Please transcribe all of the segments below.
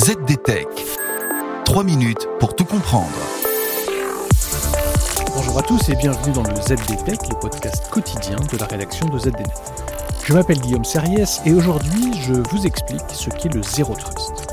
ZDTech. 3 minutes pour tout comprendre. Bonjour à tous et bienvenue dans le ZDTech, le podcast quotidien de la rédaction de ZDNet. Je m'appelle Guillaume Serriès et aujourd'hui je vous explique ce qu'est le Zero Trust.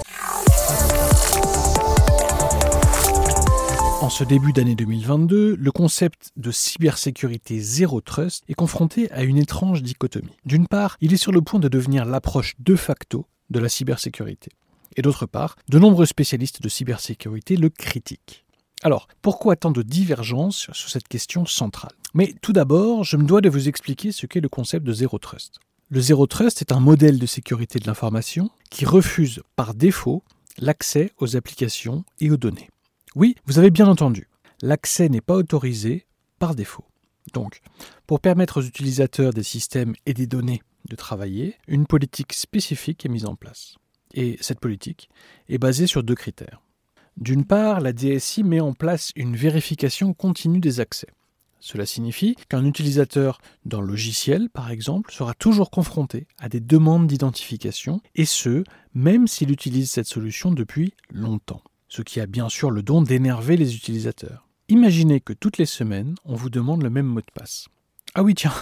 En ce début d'année 2022, le concept de cybersécurité Zero Trust est confronté à une étrange dichotomie. D'une part, il est sur le point de devenir l'approche de facto de la cybersécurité. Et d'autre part, de nombreux spécialistes de cybersécurité le critiquent. Alors, pourquoi tant de divergences sur cette question centrale? Mais tout d'abord, je me dois de vous expliquer ce qu'est le concept de Zero Trust. Le Zero Trust est un modèle de sécurité de l'information qui refuse par défaut l'accès aux applications et aux données. Oui, vous avez bien entendu, l'accès n'est pas autorisé par défaut. Donc, pour permettre aux utilisateurs des systèmes et des données de travailler, une politique spécifique est mise en place. Et cette politique est basée sur deux critères. D'une part, la DSI met en place une vérification continue des accès. Cela signifie qu'un utilisateur d'un logiciel, par exemple, sera toujours confronté à des demandes d'identification, et ce, même s'il utilise cette solution depuis longtemps. Ce qui a bien sûr le don d'énerver les utilisateurs. Imaginez que toutes les semaines, on vous demande le même mot de passe. Ah oui, tiens,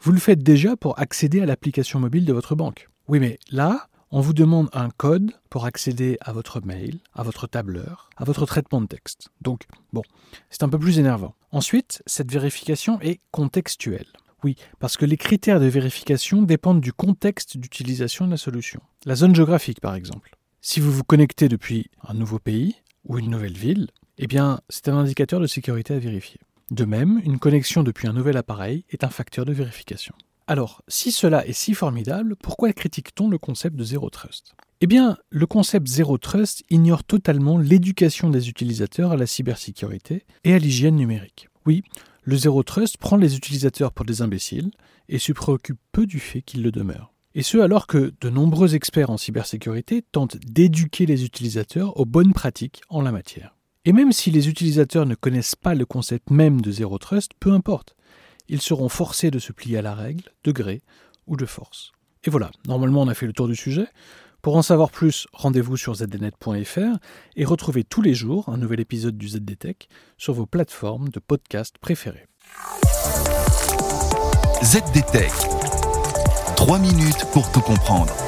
vous le faites déjà pour accéder à l'application mobile de votre banque. Oui, mais là, on vous demande un code pour accéder à votre mail, à votre tableur, à votre traitement de texte. Donc, bon, c'est un peu plus énervant. Ensuite, cette vérification est contextuelle. Oui, parce que les critères de vérification dépendent du contexte d'utilisation de la solution. La zone géographique, par exemple. Si vous vous connectez depuis un nouveau pays ou une nouvelle ville, eh bien, c'est un indicateur de sécurité à vérifier. De même, une connexion depuis un nouvel appareil est un facteur de vérification. Alors, si cela est si formidable, pourquoi critique-t-on le concept de Zero Trust? Eh bien, le concept Zero Trust ignore totalement l'éducation des utilisateurs à la cybersécurité et à l'hygiène numérique. Oui, le Zero Trust prend les utilisateurs pour des imbéciles et se préoccupe peu du fait qu'ils le demeurent. Et ce alors que de nombreux experts en cybersécurité tentent d'éduquer les utilisateurs aux bonnes pratiques en la matière. Et même si les utilisateurs ne connaissent pas le concept même de Zero Trust, peu importe. Ils seront forcés de se plier à la règle, de gré ou de force. Et voilà, normalement on a fait le tour du sujet. Pour en savoir plus, rendez-vous sur zdnet.fr et retrouvez tous les jours un nouvel épisode du ZDTech sur vos plateformes de podcast préférées. ZDTech. 3 minutes pour tout comprendre.